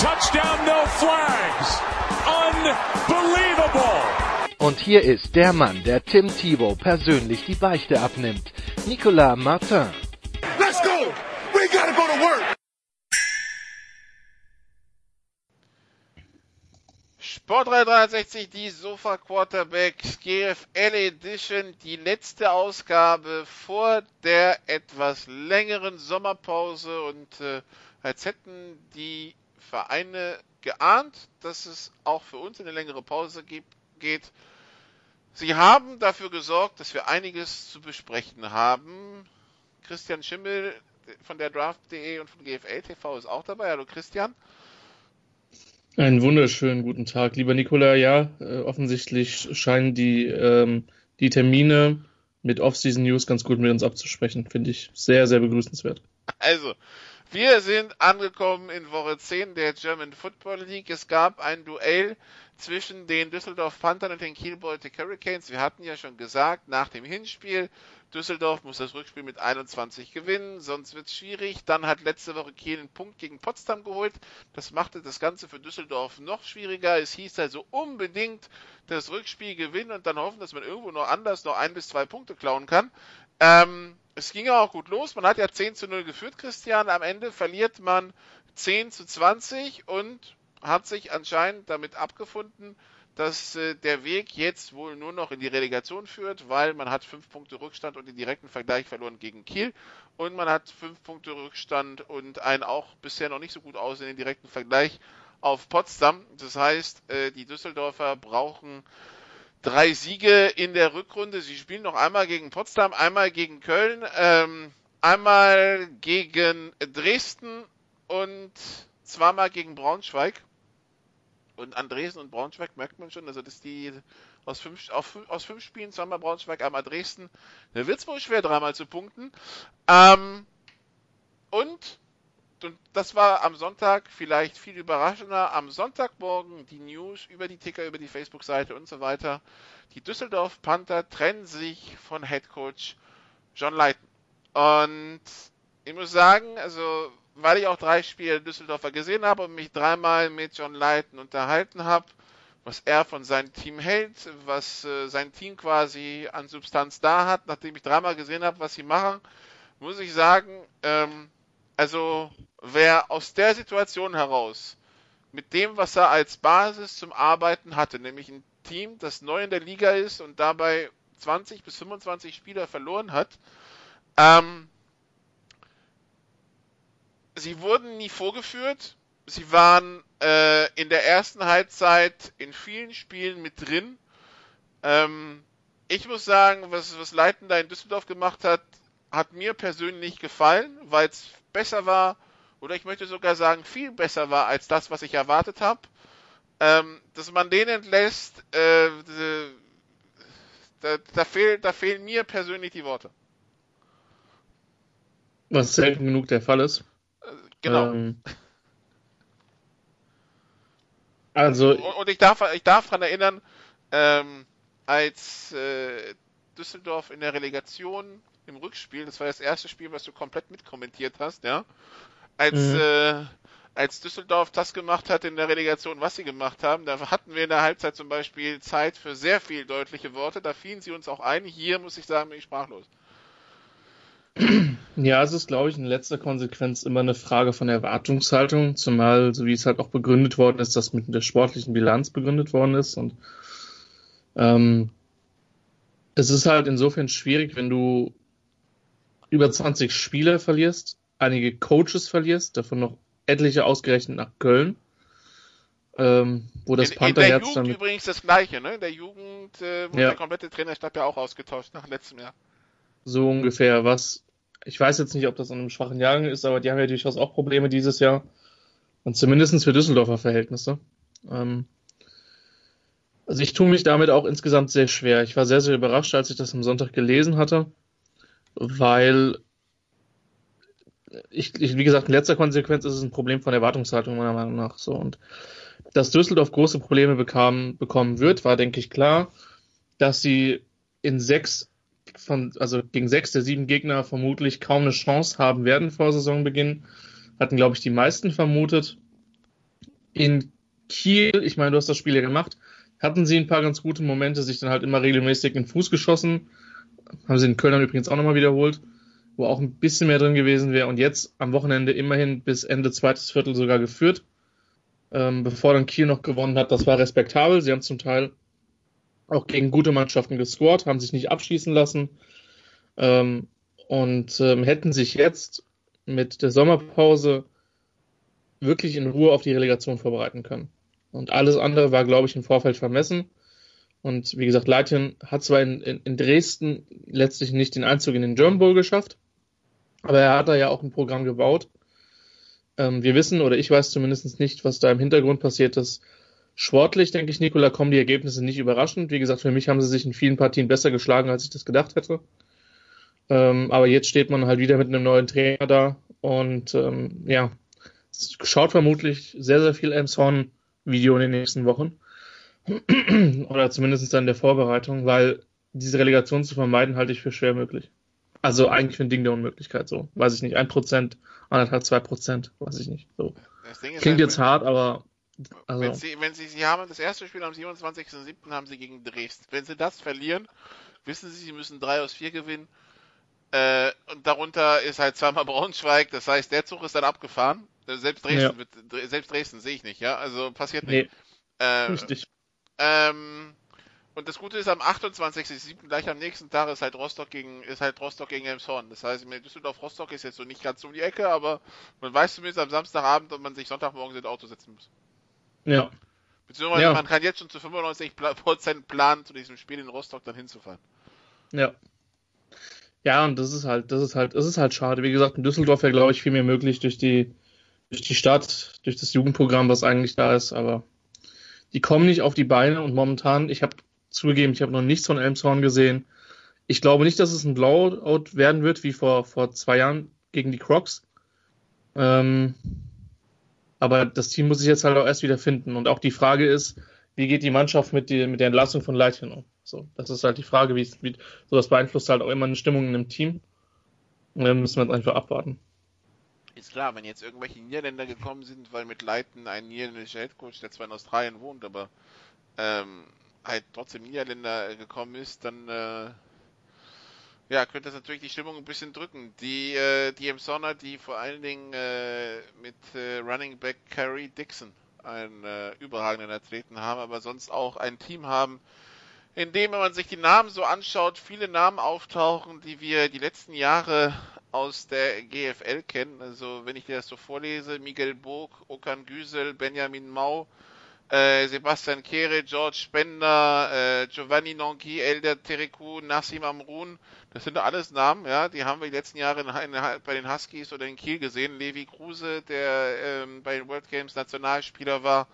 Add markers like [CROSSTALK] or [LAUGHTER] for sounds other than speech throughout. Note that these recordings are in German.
touchdown, no flags. Unbelievable. Und hier ist der Mann, der Tim Thibault persönlich die Beichte abnimmt. Nicolas Martin. Let's go! We gotta go to work! Sport 360, die Sofa Quarterbacks GFL Edition, die letzte Ausgabe vor der etwas längeren Sommerpause und äh, als hätten die Vereine geahnt, dass es auch für uns eine längere Pause gibt, geht. Sie haben dafür gesorgt, dass wir einiges zu besprechen haben. Christian Schimmel von der Draft.de und von GFL TV ist auch dabei. Hallo Christian. Einen wunderschönen guten Tag, lieber Nikola. Ja, äh, offensichtlich scheinen die, ähm, die Termine mit Off-Season News ganz gut mit uns abzusprechen. Finde ich sehr, sehr begrüßenswert. Also, wir sind angekommen in Woche 10 der German Football League. Es gab ein Duell zwischen den Düsseldorf Panthern und den Kiel Baltic Hurricanes. Wir hatten ja schon gesagt, nach dem Hinspiel, Düsseldorf muss das Rückspiel mit 21 gewinnen, sonst wird es schwierig. Dann hat letzte Woche Kiel einen Punkt gegen Potsdam geholt. Das machte das Ganze für Düsseldorf noch schwieriger. Es hieß also unbedingt das Rückspiel gewinnen und dann hoffen, dass man irgendwo noch anders noch ein bis zwei Punkte klauen kann. Ähm, es ging auch gut los. Man hat ja 10 zu 0 geführt, Christian. Am Ende verliert man 10 zu 20 und hat sich anscheinend damit abgefunden, dass äh, der Weg jetzt wohl nur noch in die Relegation führt, weil man hat fünf Punkte Rückstand und den direkten Vergleich verloren gegen Kiel und man hat fünf Punkte Rückstand und einen auch bisher noch nicht so gut aussehenden direkten Vergleich auf Potsdam. Das heißt, äh, die Düsseldorfer brauchen drei Siege in der Rückrunde. Sie spielen noch einmal gegen Potsdam, einmal gegen Köln, ähm, einmal gegen Dresden und zweimal gegen Braunschweig. Und an Dresden und Braunschweig merkt man schon, also dass die aus fünf, auf, aus fünf Spielen, zweimal Braunschweig, einmal Dresden, da wird es wohl schwer, dreimal zu punkten. Ähm, und, und das war am Sonntag vielleicht viel überraschender, am Sonntagmorgen die News über die Ticker, über die Facebook-Seite und so weiter. Die Düsseldorf Panther trennen sich von Head Coach John Leighton. Und ich muss sagen, also weil ich auch drei Spiele Düsseldorfer gesehen habe und mich dreimal mit John Leighton unterhalten habe, was er von seinem Team hält, was äh, sein Team quasi an Substanz da hat, nachdem ich dreimal gesehen habe, was sie machen, muss ich sagen, ähm, also wer aus der Situation heraus mit dem, was er als Basis zum Arbeiten hatte, nämlich ein Team, das neu in der Liga ist und dabei 20 bis 25 Spieler verloren hat, ähm, sie wurden nie vorgeführt. Sie waren äh, in der ersten Halbzeit in vielen Spielen mit drin. Ähm, ich muss sagen, was, was Leiten da in Düsseldorf gemacht hat, hat mir persönlich gefallen, weil es besser war, oder ich möchte sogar sagen, viel besser war als das, was ich erwartet habe. Ähm, dass man den entlässt, äh, da, da, fehlt, da fehlen mir persönlich die Worte. Was selten genug der Fall ist. Genau. Ähm, also. Und, und, ich darf, ich darf daran erinnern, ähm, als äh, Düsseldorf in der Relegation im Rückspiel, das war das erste Spiel, was du komplett mitkommentiert hast, ja, als, mhm. äh, als Düsseldorf das gemacht hat in der Relegation, was sie gemacht haben, da hatten wir in der Halbzeit zum Beispiel Zeit für sehr viel deutliche Worte, da fielen sie uns auch ein. Hier muss ich sagen, bin ich sprachlos. [CLEARS THROAT] Ja, es ist, glaube ich, in letzter Konsequenz immer eine Frage von Erwartungshaltung, zumal, so wie es halt auch begründet worden ist, dass mit der sportlichen Bilanz begründet worden ist. Und ähm, es ist halt insofern schwierig, wenn du über 20 Spieler verlierst, einige Coaches verlierst, davon noch etliche ausgerechnet nach Köln. Ähm, wo das Pantherherz in der Jugend dann übrigens das gleiche, ne? In der Jugend äh, wurde ja. der komplette Trainerstab ja auch ausgetauscht nach letztem Jahr. So ungefähr, was ich weiß jetzt nicht, ob das an einem schwachen Jahrgang ist, aber die haben ja durchaus auch Probleme dieses Jahr. Und zumindest für Düsseldorfer Verhältnisse. Ähm, also ich tue mich damit auch insgesamt sehr schwer. Ich war sehr, sehr überrascht, als ich das am Sonntag gelesen hatte, weil ich, ich wie gesagt, in letzter Konsequenz ist es ein Problem von Erwartungshaltung meiner Meinung nach so. Und dass Düsseldorf große Probleme bekam, bekommen wird, war, denke ich, klar, dass sie in sechs von, also gegen sechs der sieben Gegner vermutlich kaum eine Chance haben werden vor Saisonbeginn. Hatten, glaube ich, die meisten vermutet. In Kiel, ich meine, du hast das Spiel ja gemacht, hatten sie ein paar ganz gute Momente, sich dann halt immer regelmäßig in den Fuß geschossen. Haben sie in Köln übrigens auch nochmal wiederholt, wo auch ein bisschen mehr drin gewesen wäre. Und jetzt am Wochenende immerhin bis Ende zweites Viertel sogar geführt. Ähm, bevor dann Kiel noch gewonnen hat, das war respektabel. Sie haben zum Teil auch gegen gute Mannschaften gescored, haben sich nicht abschießen lassen ähm, und ähm, hätten sich jetzt mit der Sommerpause wirklich in Ruhe auf die Relegation vorbereiten können. Und alles andere war, glaube ich, im Vorfeld vermessen. Und wie gesagt, Leitien hat zwar in, in, in, Dresden letztlich nicht den Einzug in den German Bowl geschafft, aber er hat da ja auch ein Programm gebaut. Ähm, wir wissen, oder ich weiß zumindest nicht, was da im Hintergrund passiert ist. Sportlich, denke ich, Nikola, kommen die Ergebnisse nicht überraschend. Wie gesagt, für mich haben sie sich in vielen Partien besser geschlagen, als ich das gedacht hätte. Ähm, aber jetzt steht man halt wieder mit einem neuen Trainer da und ähm, ja, schaut vermutlich sehr, sehr viel Elmshorn Video in den nächsten Wochen. [CLEARS THROAT] Oder zumindest dann in der Vorbereitung, weil diese Relegation zu vermeiden, halte ich für schwer möglich. Also eigentlich für ein Ding der Unmöglichkeit, so. Weiß ich nicht. Ein Prozent, anderthalb, zwei Prozent, weiß ich nicht. So. Klingt halt, jetzt hart, aber. Also. Wenn, sie, wenn sie, sie haben das erste Spiel am 27.07. haben sie gegen Dresden. Wenn sie das verlieren, wissen sie, sie müssen drei aus vier gewinnen. Äh, und darunter ist halt zweimal Braunschweig, das heißt, der Zug ist dann abgefahren. Selbst Dresden, ja. wird, selbst Dresden sehe ich nicht, ja. Also passiert nicht. Nee, äh, richtig. Ähm, und das Gute ist, am 28.07. gleich am nächsten Tag ist halt Rostock gegen, ist halt Rostock gegen Elmshorn. Das heißt, Düsseldorf-Rostock ist jetzt so nicht ganz um die Ecke, aber man weiß zumindest am Samstagabend, ob man sich Sonntagmorgen ins Auto setzen muss. Ja. Beziehungsweise ja. man kann jetzt schon zu 95% planen, zu diesem Spiel in Rostock dann hinzufahren. Ja. Ja, und das ist halt, das ist halt, das ist halt schade. Wie gesagt, in Düsseldorf wäre, glaube ich, viel mehr möglich durch die, durch die Stadt, durch das Jugendprogramm, was eigentlich da ist, aber die kommen nicht auf die Beine und momentan, ich habe zugegeben, ich habe noch nichts von Elmshorn gesehen. Ich glaube nicht, dass es ein Blowout werden wird, wie vor, vor zwei Jahren gegen die Crocs. Ähm, aber das Team muss sich jetzt halt auch erst wieder finden. Und auch die Frage ist, wie geht die Mannschaft mit, die, mit der Entlassung von Leitchen um? So, das ist halt die Frage, wie, wie so das beeinflusst halt auch immer eine Stimmung in einem Team. Und dann müssen wir jetzt einfach abwarten. Ist klar, wenn jetzt irgendwelche Niederländer gekommen sind, weil mit Leiten ein niederländischer Headcoach, der zwar in Australien wohnt, aber ähm, halt trotzdem Niederländer gekommen ist, dann äh, ja, könnte das natürlich die Stimmung ein bisschen drücken. Die, äh, die Emsonner, die vor allen Dingen äh, mit äh, Running Back Carrie Dixon einen äh, überragenden Athleten haben, aber sonst auch ein Team haben, in dem, wenn man sich die Namen so anschaut, viele Namen auftauchen, die wir die letzten Jahre aus der GFL kennen. Also wenn ich dir das so vorlese, Miguel Burg, Okan Güsel, Benjamin Mau, äh, Sebastian Kehre, George Spender, äh, Giovanni Nonki, Elder Tereku, Nassim Amrun, das sind alles Namen, ja, die haben wir die letzten Jahre in, in, bei den Huskies oder in Kiel gesehen. Levi Kruse, der ähm, bei den World Games Nationalspieler war,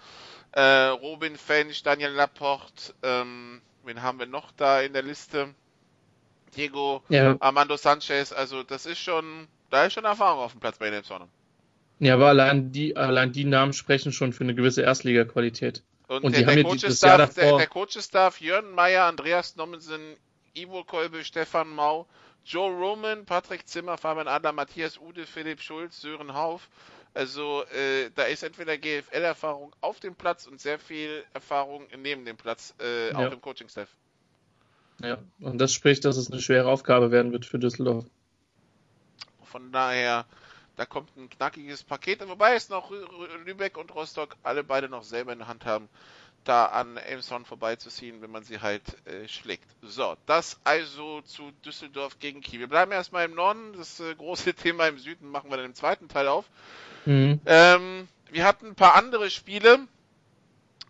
äh, Robin Fench, Daniel Laporte, ähm, wen haben wir noch da in der Liste? Diego ja. Armando Sanchez, also das ist schon, da ist schon Erfahrung auf dem Platz bei den Sonnen. Ja, aber allein die, allein die Namen sprechen schon für eine gewisse Erstliga-Qualität. Und, Und der, der, haben Coach ja Jahr der, der Coach-Staff, Jörn Meyer, Andreas Nommensen, Ivo Kolbe, Stefan Mau, Joe Roman, Patrick Zimmer, Fabian Adler, Matthias Ude, Philipp Schulz, Sören Hauf. Also äh, da ist entweder GFL-Erfahrung auf dem Platz und sehr viel Erfahrung neben dem Platz, äh, ja. auch im Coaching-Staff. Ja, und das spricht, dass es eine schwere Aufgabe werden wird für Düsseldorf. Von daher, da kommt ein knackiges Paket, wobei es noch Lübeck und Rostock alle beide noch selber in der Hand haben, da an Elmshorn vorbeizuziehen, wenn man sie halt äh, schlägt. So, das also zu Düsseldorf gegen Kiel. Wir bleiben erstmal im Norden, das äh, große [LAUGHS] Thema im Süden machen wir dann im zweiten Teil auf. Mhm. Ähm, wir hatten ein paar andere Spiele.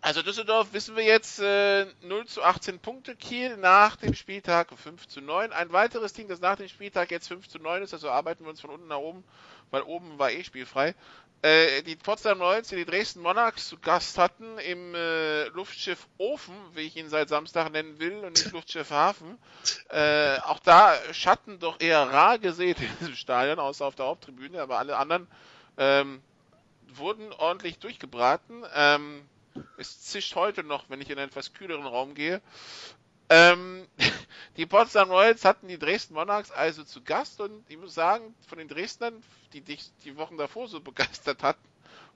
Also Düsseldorf wissen wir jetzt äh, 0 zu 18 Punkte, Kiel nach dem Spieltag 5 zu 9. Ein weiteres Team, das nach dem Spieltag jetzt 5 zu 9 ist, also arbeiten wir uns von unten nach oben, weil oben war eh spielfrei. äh, die Potsdam Royals, die die Dresden Monarchs zu Gast hatten im äh, Luftschiff Ofen, wie ich ihn seit Samstag nennen will, und nicht Luftschiff Hafen. Äh, auch da Schatten doch eher rar gesehen in diesem Stadion, außer auf der Haupttribüne, aber alle anderen ähm, wurden ordentlich durchgebraten. Ähm, es zischt heute noch, wenn ich in einen etwas kühleren Raum gehe. Ähm, [LAUGHS] die Potsdam Royals hatten die Dresden Monarchs also zu Gast und ich muss sagen, von den Dresdnern, die dich die Wochen davor so [LAUGHS] begeistert hatten,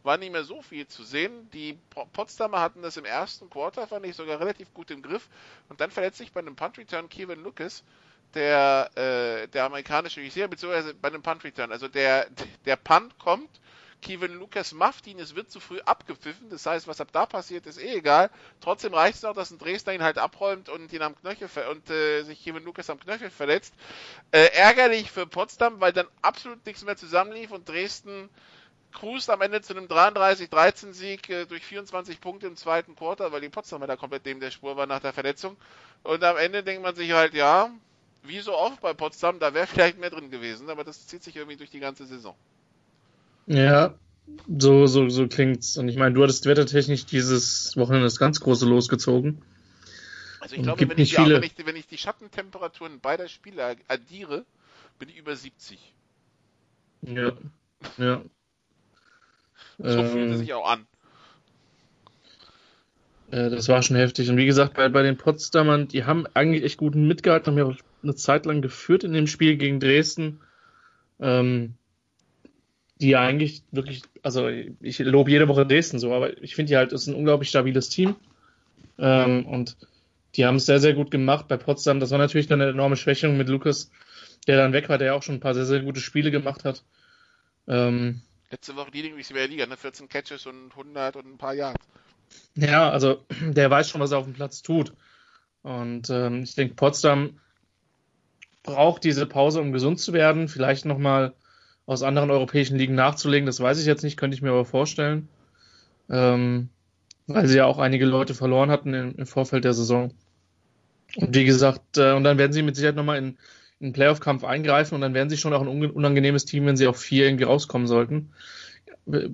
war nicht mehr so viel zu sehen. Die Potsdamer hatten das im ersten Quarter, fand ich sogar relativ gut im Griff. Und dann verletzt sich bei einem Punt Return Kevin Lucas, der, äh, der amerikanische Receiver, beziehungsweise bei einem Punt Return. Also der, der Punt kommt Kevin Lucas macht ihn, es wird zu früh abgepfiffen, das heißt, was ab da passiert, ist eh egal. Trotzdem reicht es noch, dass ein Dresdner ihn halt abräumt und ihn am Knöchel und äh, sich Kevin Lucas am Knöchel verletzt. Äh, ärgerlich für Potsdam, weil dann absolut nichts mehr zusammenlief und Dresden cruist am Ende zu einem 33-13 Sieg äh, durch 24 Punkte im zweiten Quarter, weil die Potsdamer da komplett neben der Spur waren nach der Verletzung. Und am Ende denkt man sich halt, ja, wie so oft bei Potsdam, da wäre [LAUGHS] vielleicht mehr drin gewesen, aber das zieht sich irgendwie durch die ganze Saison. Ja, so, so, so klingt's. Und ich meine, du hattest wettertechnisch dieses Wochenende das ganz große losgezogen. Also ich glaube, wenn ich, die, wenn, ich, wenn ich, die, Schattentemperaturen beider Spiele addiere, bin ich über 70. Ja, ja. [LAUGHS] so ähm, fühlt es sich auch an. Äh, das war schon heftig. Und wie gesagt, bei, bei den Potsdamern, die haben eigentlich echt guten mitgehalten, haben ja auch eine Zeit lang geführt in dem Spiel gegen Dresden. Ähm, die ja eigentlich wirklich, also ich lobe jede Woche Dresden so, aber ich finde die halt, ist ein unglaublich stabiles Team. Ähm, und die haben es sehr, sehr gut gemacht bei Potsdam. Das war natürlich dann eine enorme Schwächung mit Lukas, der dann weg war, der ja auch schon ein paar sehr, sehr gute Spiele gemacht hat. Ähm, Letzte Woche Leading Receiver Liga, ne? 14 Catches und 100 und ein paar Yards. Ja, also der weiß schon, was er auf dem Platz tut. Und ähm, ich denke, Potsdam braucht diese Pause, um gesund zu werden. Vielleicht nochmal aus anderen europäischen Ligen nachzulegen. Das weiß ich jetzt nicht, könnte ich mir aber vorstellen. Ähm, weil sie ja auch einige Leute verloren hatten im, im Vorfeld der Saison. Und wie gesagt, äh, und dann werden sie mit Sicherheit nochmal in, in einen Playoff-Kampf eingreifen und dann werden sie schon auch ein unangenehmes Team, wenn sie auf vier irgendwie rauskommen sollten.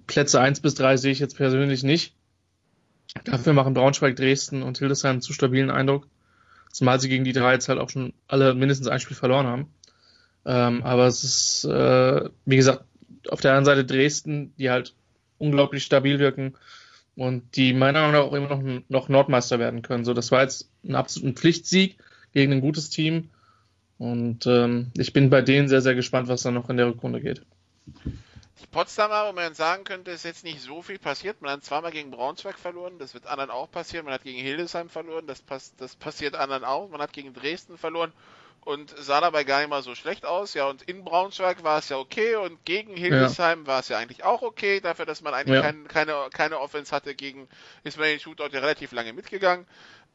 Plätze eins bis drei sehe ich jetzt persönlich nicht. Dafür machen Braunschweig, Dresden und Hildesheim einen zu stabilen Eindruck. Zumal sie gegen die drei jetzt halt auch schon alle mindestens ein Spiel verloren haben. Ähm, aber es ist, äh, wie gesagt, auf der anderen Seite Dresden, die halt unglaublich stabil wirken und die meiner Meinung nach auch immer noch, noch Nordmeister werden können. So, das war jetzt ein absoluter Pflichtsieg gegen ein gutes Team. Und ähm, ich bin bei denen sehr, sehr gespannt, was da noch in der Rückrunde geht. Die Potsdamer, wo man sagen könnte, ist jetzt nicht so viel passiert. Man hat zweimal gegen Braunschweig verloren, das wird anderen auch passieren. Man hat gegen Hildesheim verloren, das, pass das passiert anderen auch. Man hat gegen Dresden verloren und sah dabei gar nicht mal so schlecht aus. Ja, und in Braunschweig war es ja okay und gegen Hildesheim ja. war es ja eigentlich auch okay, dafür, dass man eigentlich ja. kein, keine, keine Offense hatte gegen, ist man den Shootout ja relativ lange mitgegangen.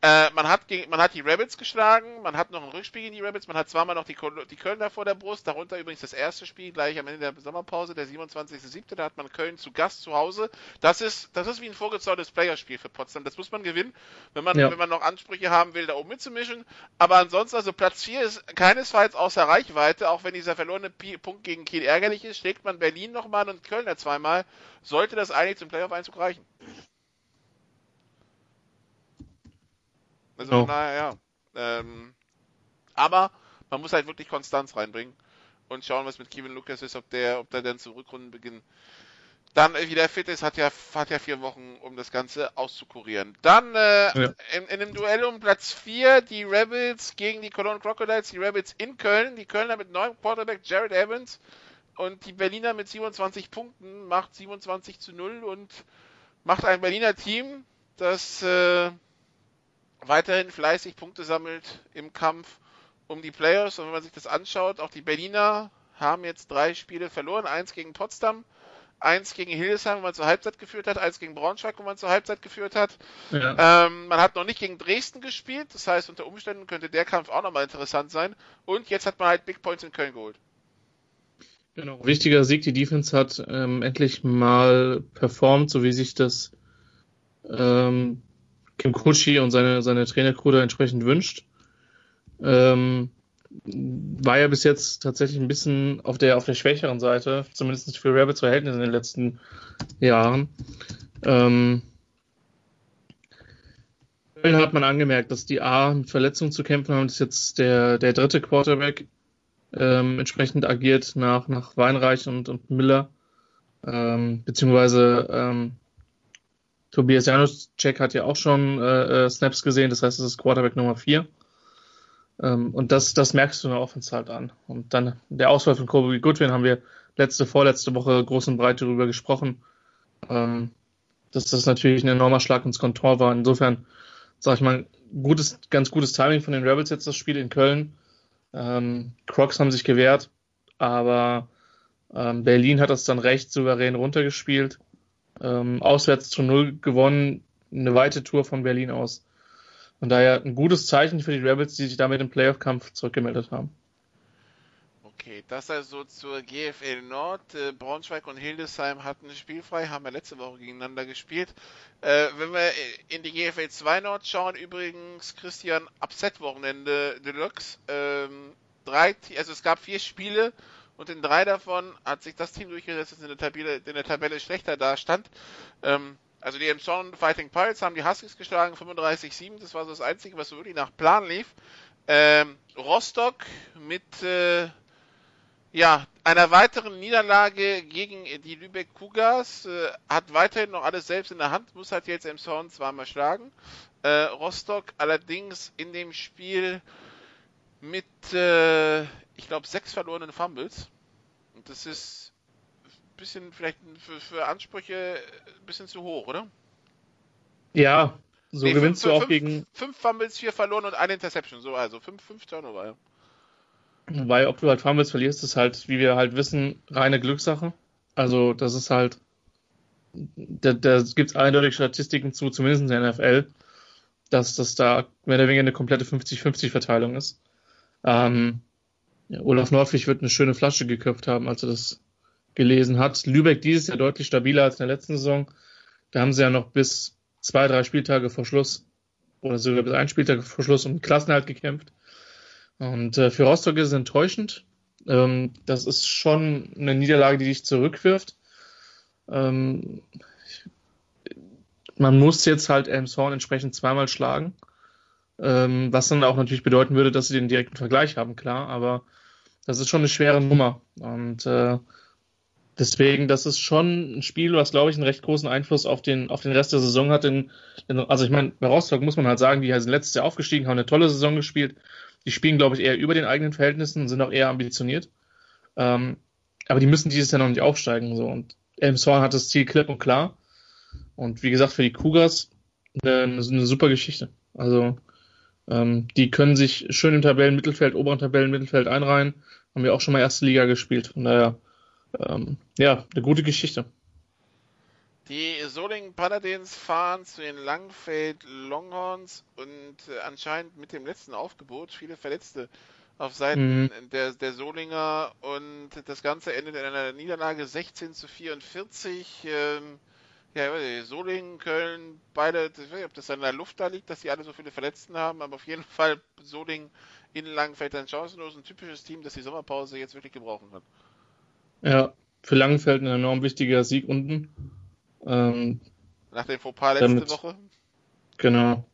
Äh, man, hat gegen, man hat die Rabbits geschlagen, man hat noch ein Rückspiel gegen die Rabbits, man hat zweimal noch die, die Kölner vor der Brust, darunter übrigens das erste Spiel gleich am Ende der Sommerpause, der 27.07., da hat man Köln zu Gast zu Hause. Das ist, das ist wie ein vorgezogenes Playerspiel für Potsdam. Das muss man gewinnen, wenn man, ja. wenn man noch Ansprüche haben will, da oben mitzumischen. Aber ansonsten, also Platz 4 ist keinesfalls außer Reichweite, auch wenn dieser verlorene Punkt gegen Kiel ärgerlich ist, schlägt man Berlin nochmal und Kölner zweimal, sollte das eigentlich zum Playoff-Einzug reichen. Also, oh. naja, ja. Ähm, aber man muss halt wirklich Konstanz reinbringen und schauen, was mit Kevin Lucas ist, ob der, ob der dann zum Rückrundenbeginn dann wieder fit ist, hat ja, hat ja vier Wochen, um das Ganze auszukurieren. Dann äh, ja. in, in einem Duell um Platz 4 die Rebels gegen die Cologne Crocodiles, die Rebels in Köln, die Kölner mit neuem Quarterback Jared Evans und die Berliner mit 27 Punkten macht 27 zu 0 und macht ein Berliner Team, das äh, weiterhin fleißig Punkte sammelt im Kampf um die Playoffs. Und wenn man sich das anschaut, auch die Berliner haben jetzt drei Spiele verloren. Eins gegen Potsdam, eins gegen Hildesheim, wo man zur Halbzeit geführt hat, eins gegen Braunschweig, wo man zur Halbzeit geführt hat. Ja. Ähm, man hat noch nicht gegen Dresden gespielt, das heißt, unter Umständen könnte der Kampf auch nochmal interessant sein. Und jetzt hat man halt Big Points in Köln geholt. Genau, wichtiger Sieg. Die Defense hat ähm, endlich mal performt, so wie sich das ähm, Kim Kutschi und seine, seine Trainercrew entsprechend wünscht. Ähm, war ja bis jetzt tatsächlich ein bisschen auf der, auf der schwächeren Seite, zumindest für Rabbits Verhältnisse in den letzten Jahren. Ähm, hat man angemerkt, dass die A mit Verletzungen zu kämpfen haben. Das ist jetzt der, der dritte Quarterback ähm, entsprechend agiert nach, nach Weinreich und, und Miller. Ähm, beziehungsweise ähm, Tobias Januszek hat ja auch schon äh, äh, Snaps gesehen, das heißt, es ist Quarterback Nummer 4. Ähm, und das, das merkst du in der Offense halt an. Und dann der Auswahl von Kobe Goodwin haben wir letzte, vorletzte Woche groß und breit darüber gesprochen. Ähm, dass das natürlich ein enormer Schlag ins Kontor war. Insofern, sag ich mal, gutes, ganz gutes Timing von den Rebels jetzt das Spiel in Köln. Ähm, Crocs haben sich gewehrt, aber ähm, Berlin hat das dann recht souverän runtergespielt. Ähm, auswärts zu Null gewonnen, eine weite Tour von Berlin aus. Von daher ein gutes Zeichen für die Rebels, die sich damit im Playoff-Kampf zurückgemeldet haben. Okay, das also zur GFL Nord. Äh, Braunschweig und Hildesheim hatten spielfrei, haben ja letzte Woche gegeneinander gespielt. Äh, wenn wir in die GFL 2 Nord schauen, übrigens Christian Upset-Wochenende Deluxe. Ähm, drei, also es gab vier Spiele und in drei davon hat sich das Team durchgesetzt, das in der Tabelle, in der Tabelle schlechter dastand. Ähm, also die Emson Fighting Pirates haben die Huskies geschlagen, 35-7. Das war so das Einzige, was so wirklich nach Plan lief. Ähm, Rostock mit äh, ja, einer weiteren Niederlage gegen die Lübeck Cougars äh, hat weiterhin noch alles selbst in der Hand, muss halt jetzt Emshorn zweimal schlagen. Äh, Rostock allerdings in dem Spiel mit, äh, ich glaube, sechs verlorenen Fumbles. Und das ist ein bisschen vielleicht für, für Ansprüche ein bisschen zu hoch, oder? Ja, so nee, gewinnst fünf, du auch fünf, gegen. Fünf Fumbles, vier verloren und eine Interception, so also fünf, fünf Turnover. Ja. Weil ob du halt Fumbles verlierst, ist halt, wie wir halt wissen, reine Glückssache. Also das ist halt, da, da gibt es eindeutig Statistiken zu, zumindest in der NFL, dass das da mehr oder weniger eine komplette 50-50-Verteilung ist. Ähm, Olaf Nordflich wird eine schöne Flasche geköpft haben, als er das gelesen hat. Lübeck dieses Jahr deutlich stabiler als in der letzten Saison. Da haben sie ja noch bis zwei, drei Spieltage vor Schluss oder sogar bis ein Spieltag vor Schluss um Klassenhalt gekämpft. Und äh, für Rostock ist es enttäuschend. Ähm, das ist schon eine Niederlage, die dich zurückwirft. Ähm, man muss jetzt halt Elmshorn entsprechend zweimal schlagen. Ähm, was dann auch natürlich bedeuten würde, dass sie den direkten Vergleich haben, klar. Aber das ist schon eine schwere Nummer. Und äh, deswegen, das ist schon ein Spiel, was, glaube ich, einen recht großen Einfluss auf den, auf den Rest der Saison hat. In, also ich meine, bei Rostock muss man halt sagen, die sind letztes Jahr aufgestiegen, haben eine tolle Saison gespielt. Die spielen, glaube ich, eher über den eigenen Verhältnissen und sind auch eher ambitioniert. Ähm, aber die müssen dieses Jahr noch nicht aufsteigen. So. Und Elmshorn hat das Ziel klipp und klar. Und wie gesagt, für die Cougars eine, eine super Geschichte. Also ähm, die können sich schön im Tabellenmittelfeld, oberen Tabellenmittelfeld einreihen. Haben wir auch schon mal erste Liga gespielt. Von daher, ähm, ja, eine gute Geschichte. Die Solingen Paladins fahren zu den Langfeld Longhorns und äh, anscheinend mit dem letzten Aufgebot viele Verletzte auf Seiten mhm. der, der Solinger und das Ganze endet in einer Niederlage 16 zu 44. Ähm, ja, Solingen, Köln, beide, ich weiß nicht, ob das an der Luft da liegt, dass sie alle so viele Verletzten haben, aber auf jeden Fall Solingen in Langenfeld ein chancenlos, ein typisches Team, das die Sommerpause jetzt wirklich gebrauchen kann. Ja, für Langenfeld ein enorm wichtiger Sieg unten. Ähm, Nach dem Fauxpas letzte damit, Woche. Genau.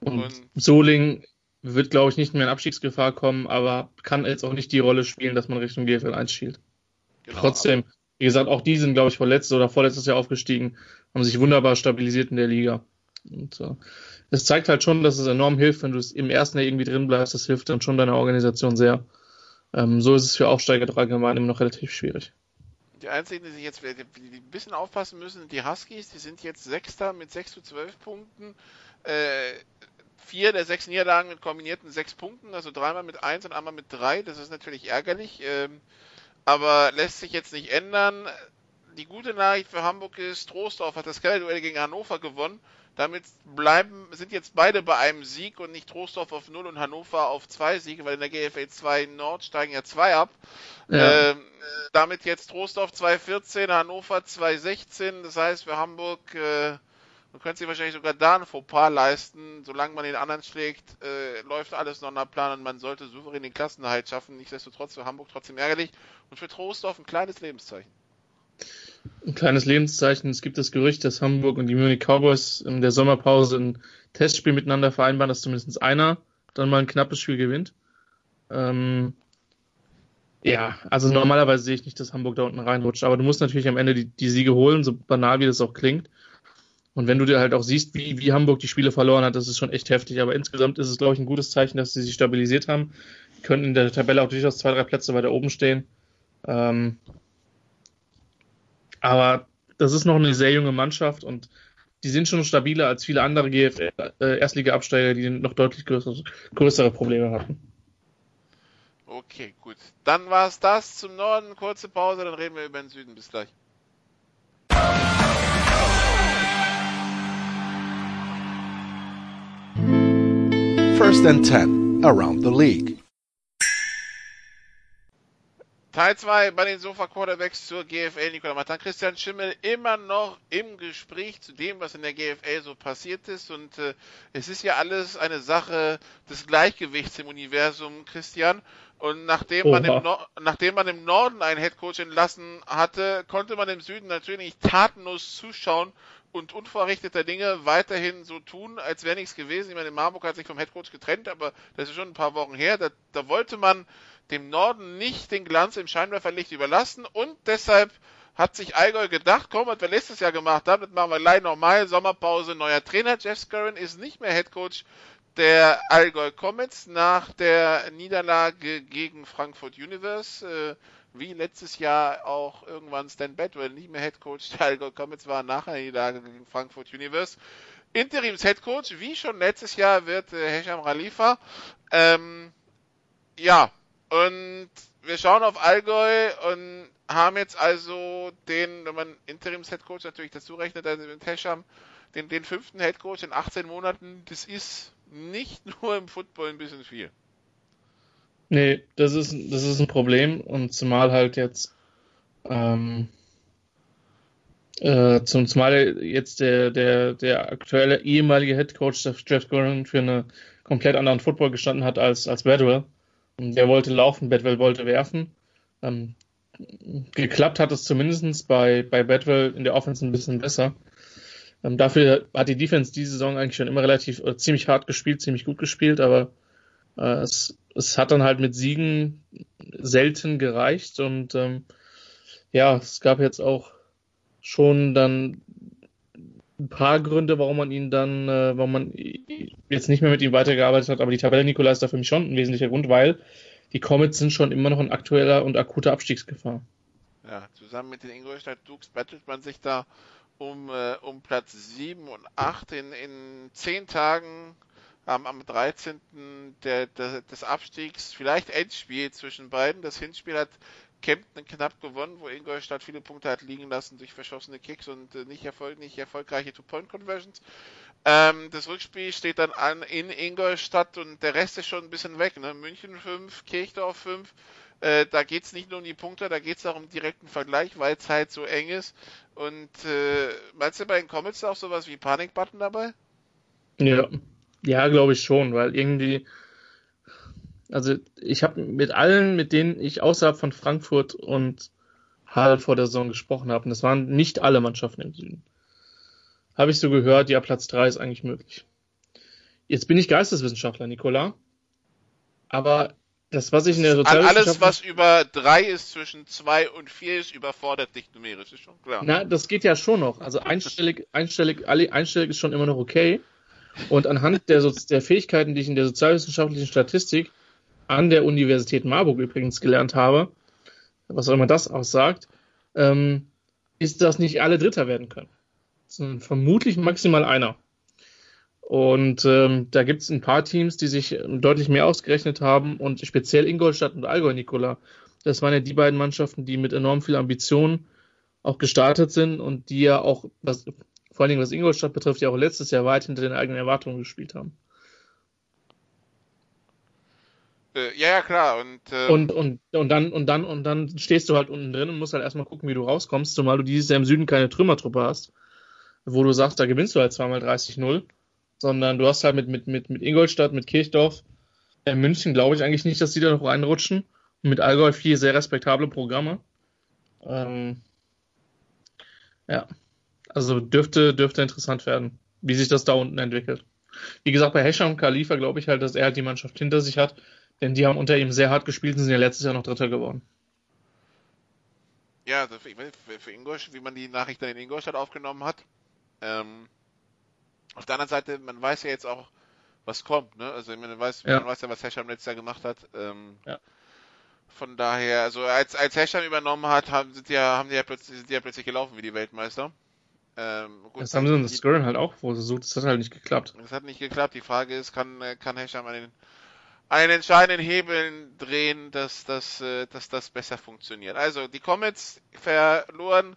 Und, und Soling wird, glaube ich, nicht mehr in Abstiegsgefahr kommen, aber kann jetzt auch nicht die Rolle spielen, dass man Richtung GFL 1 schielt. Genau, Trotzdem, wie gesagt, auch die sind, glaube ich, vorletztes oder vorletztes Jahr aufgestiegen, haben sich wunderbar stabilisiert in der Liga. Und äh, zeigt halt schon, dass es enorm hilft, wenn du im ersten Jahr irgendwie drin bleibst. Das hilft dann schon deiner Organisation sehr. Ähm, so ist es für Aufsteiger allgemein immer noch relativ schwierig. Die einzigen, die sich jetzt die, ein bisschen aufpassen müssen, sind die Huskies. Die sind jetzt Sechster mit 6 zu 12 Punkten. Äh, vier der sechs Niederlagen mit kombinierten sechs Punkten, also dreimal mit eins und einmal mit drei. Das ist natürlich ärgerlich, ähm, aber lässt sich jetzt nicht ändern. Die gute Nachricht für Hamburg ist, Trostorf hat das Keller-Duell gegen Hannover gewonnen. Damit bleiben, sind jetzt beide bei einem Sieg und nicht Trostorf auf 0 und Hannover auf 2 Siege, weil in der GFL 2 Nord steigen ja zwei ab. Ja. Ähm, damit jetzt Trostorf 2,14, Hannover 2,16. Das heißt für Hamburg äh, Man könnte sich wahrscheinlich sogar da ein Fauxpas leisten. Solange man den anderen schlägt, äh, läuft alles noch nach Plan und man sollte souverän den Klassenerhalt schaffen. Nichtsdestotrotz für Hamburg trotzdem ärgerlich und für Trostorf ein kleines Lebenszeichen. Ein kleines Lebenszeichen. Es gibt das Gerücht, dass Hamburg und die Munich Cowboys in der Sommerpause ein Testspiel miteinander vereinbaren, dass zumindest einer dann mal ein knappes Spiel gewinnt. Ähm, ja, also normalerweise sehe ich nicht, dass Hamburg da unten reinrutscht, aber du musst natürlich am Ende die, die Siege holen, so banal wie das auch klingt. Und wenn du dir halt auch siehst, wie, wie Hamburg die Spiele verloren hat, das ist schon echt heftig. Aber insgesamt ist es, glaube ich, ein gutes Zeichen, dass sie sich stabilisiert haben. Die können in der Tabelle auch durchaus zwei, drei Plätze weiter oben stehen. Ähm, aber das ist noch eine sehr junge Mannschaft und die sind schon stabiler als viele andere GFL, äh, Erstliga-Absteiger, die noch deutlich größere, größere Probleme hatten. Okay, gut. Dann war es das zum Norden. Kurze Pause, dann reden wir über den Süden. Bis gleich. First and 10 around the league. Teil 2 bei den Sofa Quarterbacks zur GFL. Nikola Matan, Christian Schimmel immer noch im Gespräch zu dem, was in der GFL so passiert ist. Und äh, es ist ja alles eine Sache des Gleichgewichts im Universum, Christian. Und nachdem man, im nachdem man im Norden einen Headcoach entlassen hatte, konnte man im Süden natürlich tatenlos zuschauen und unverrichteter Dinge weiterhin so tun, als wäre nichts gewesen. Ich meine, Marburg hat sich vom Headcoach getrennt, aber das ist schon ein paar Wochen her. Da, da wollte man dem Norden nicht den Glanz im Scheinwerferlicht überlassen und deshalb hat sich Allgäu gedacht, komm, was wir letztes Jahr gemacht haben, das machen wir gleich nochmal, Sommerpause, neuer Trainer, Jeff Scarron ist nicht mehr Headcoach der Allgäu Comets nach der Niederlage gegen Frankfurt Universe, äh, wie letztes Jahr auch irgendwann Stan Bedwell nicht mehr Headcoach der Allgäu Comets war nach der Niederlage gegen Frankfurt Universe. Interims Headcoach, wie schon letztes Jahr, wird äh, Hesham Khalifa. Ähm, ja, und wir schauen auf Allgäu und haben jetzt also den, wenn man Interims-Headcoach natürlich dazu rechnet, also den Tescham, den, den fünften Headcoach in 18 Monaten, das ist nicht [LAUGHS] nur im Football ein bisschen viel. Nee, das ist, das ist ein Problem und zumal halt jetzt ähm, äh, zum, zumal jetzt der, der, der aktuelle ehemalige Headcoach Jeff Gordon für einen komplett anderen Football gestanden hat als, als Badwell. Der wollte laufen, Bedwell wollte werfen. Ähm, geklappt hat es zumindest bei, bei Bedwell in der Offense ein bisschen besser. Ähm, dafür hat die Defense diese Saison eigentlich schon immer relativ äh, ziemlich hart gespielt, ziemlich gut gespielt, aber äh, es, es hat dann halt mit Siegen selten gereicht und ähm, ja, es gab jetzt auch schon dann ein paar Gründe, warum man ihn dann, äh, warum man jetzt nicht mehr mit ihm weitergearbeitet hat, aber die Tabelle Nikola ist da für mich schon ein wesentlicher Grund, weil die Comets sind schon immer noch in aktueller und akuter Abstiegsgefahr. Ja, zusammen mit den Ingolstadt Dukes battelt man sich da um, äh, um Platz 7 und 8 in, in 10 Tagen am, am 13. Der, der, des Abstiegs, vielleicht Endspiel zwischen beiden. Das Hinspiel hat Kempten knapp gewonnen, wo Ingolstadt viele Punkte hat liegen lassen durch verschossene Kicks und äh, nicht, erfolg nicht erfolgreiche Two-Point-Conversions. Ähm, das Rückspiel steht dann an in Ingolstadt und der Rest ist schon ein bisschen weg. Ne? München 5, Kirchdorf 5. Äh, da geht es nicht nur um die Punkte, da geht es auch um direkten Vergleich, weil es halt so eng ist. Und äh, meinst du bei den Comets auch sowas wie Panik-Button dabei? Ja, ja, glaube ich schon, weil irgendwie also ich habe mit allen, mit denen ich außerhalb von Frankfurt und Hall vor der Saison gesprochen habe, und das waren nicht alle Mannschaften im Süden, habe ich so gehört, ja, Platz 3 ist eigentlich möglich. Jetzt bin ich Geisteswissenschaftler, Nicola, aber das, was ich in der Sozialwissenschaft... Alles, was über 3 ist, zwischen 2 und 4 ist, überfordert dich numerisch, ist schon klar. Na, das geht ja schon noch. Also einstellig, [LAUGHS] einstellig, einstellig ist schon immer noch okay. Und anhand der, der Fähigkeiten, die ich in der sozialwissenschaftlichen Statistik an der Universität Marburg übrigens gelernt habe, was auch immer das aussagt, ähm, ist, dass nicht alle Dritter werden können. Sondern vermutlich maximal einer. Und ähm, da gibt es ein paar Teams, die sich deutlich mehr ausgerechnet haben und speziell Ingolstadt und Allgäu, Nikola. Das waren ja die beiden Mannschaften, die mit enorm viel Ambition auch gestartet sind und die ja auch, was, vor allen Dingen was Ingolstadt betrifft, ja auch letztes Jahr weit hinter den eigenen Erwartungen gespielt haben. Äh, ja, ja, klar. Und, ähm, und, und, und, dann, und, dann, und dann stehst du halt unten drin und musst halt erstmal gucken, wie du rauskommst, zumal du dieses Jahr im Süden keine Trümmertruppe hast. wo du sagst, da gewinnst du halt zweimal 30-0, sondern du hast halt mit, mit, mit, mit Ingolstadt, mit Kirchdorf, in äh, München glaube ich eigentlich nicht, dass die da noch reinrutschen. Und mit Allgäu vier sehr respektable Programme. Ähm, ja, also dürfte, dürfte interessant werden, wie sich das da unten entwickelt. Wie gesagt, bei Hesham Khalifa glaube ich halt, dass er halt die Mannschaft hinter sich hat, denn die haben unter ihm sehr hart gespielt und sind ja letztes Jahr noch Dritter geworden. Ja, also für, für Ingolstadt, wie man die Nachricht dann in Ingolstadt aufgenommen hat. Ähm, auf der anderen Seite, man weiß ja jetzt auch, was kommt, ne? Also man weiß, ja. man weiß ja, was Hesham letztes Jahr gemacht hat. Ähm, ja. Von daher, also als, als Hesham übernommen hat, haben, sind, die ja, haben die ja plötzlich, sind die ja plötzlich gelaufen wie die Weltmeister. Ähm, gut, das haben sie in das Skirren halt auch versucht, das hat halt nicht geklappt. Das hat nicht geklappt. Die Frage ist, kann, kann Hesham einen, einen entscheidenden Hebel drehen, dass, dass, äh, dass das besser funktioniert. Also, die Comets verloren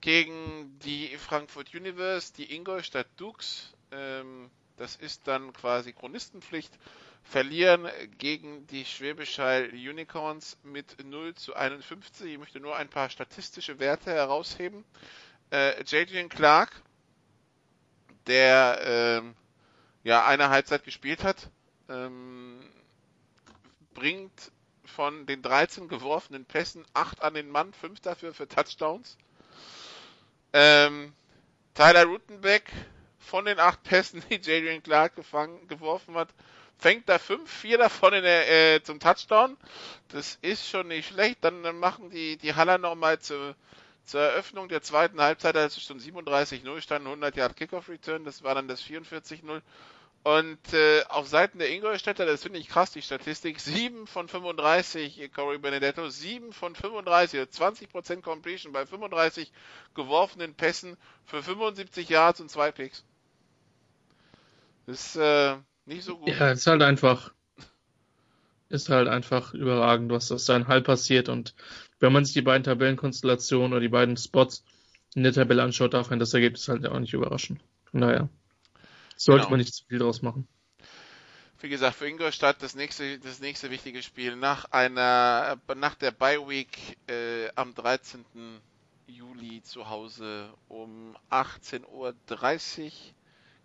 gegen die Frankfurt Universe, die Ingolstadt Dukes. Ähm, das ist dann quasi Chronistenpflicht. Verlieren gegen die Schwäbisch Unicorns mit 0 zu 51. Ich möchte nur ein paar statistische Werte herausheben äh, Jadrian Clark, der ähm, ja eine Halbzeit gespielt hat, ähm, bringt von den 13 geworfenen Pässen 8 an den Mann, 5 dafür für Touchdowns. Ähm, Tyler Rutenbeck von den 8 Pässen, die Jadrian Clark gefangen, geworfen hat, fängt da 5, 4 davon in der, äh, zum Touchdown. Das ist schon nicht schlecht. Dann, dann machen die, die Haller nochmal zu, zur Eröffnung der zweiten Halbzeit, als es schon 37-0 stand, 100 Yard Kickoff Return, das war dann das 44-0. Und äh, auf Seiten der Ingolstädter, das finde ich krass, die Statistik, 7 von 35 Corey Benedetto, 7 von 35, 20% also Completion bei 35 geworfenen Pässen für 75 Yards und 2 Picks. Das ist äh, nicht so gut. Ja, ist halt einfach, ist halt einfach überragend, was das dann halb passiert und wenn man sich die beiden Tabellenkonstellationen oder die beiden Spots in der Tabelle anschaut, darf man das Ergebnis halt auch nicht überraschen. Von daher sollte genau. man nicht zu viel draus machen. Wie gesagt, für Ingolstadt das nächste, das nächste wichtige Spiel nach einer, nach der Bye Week äh, am 13. Juli zu Hause um 18.30 Uhr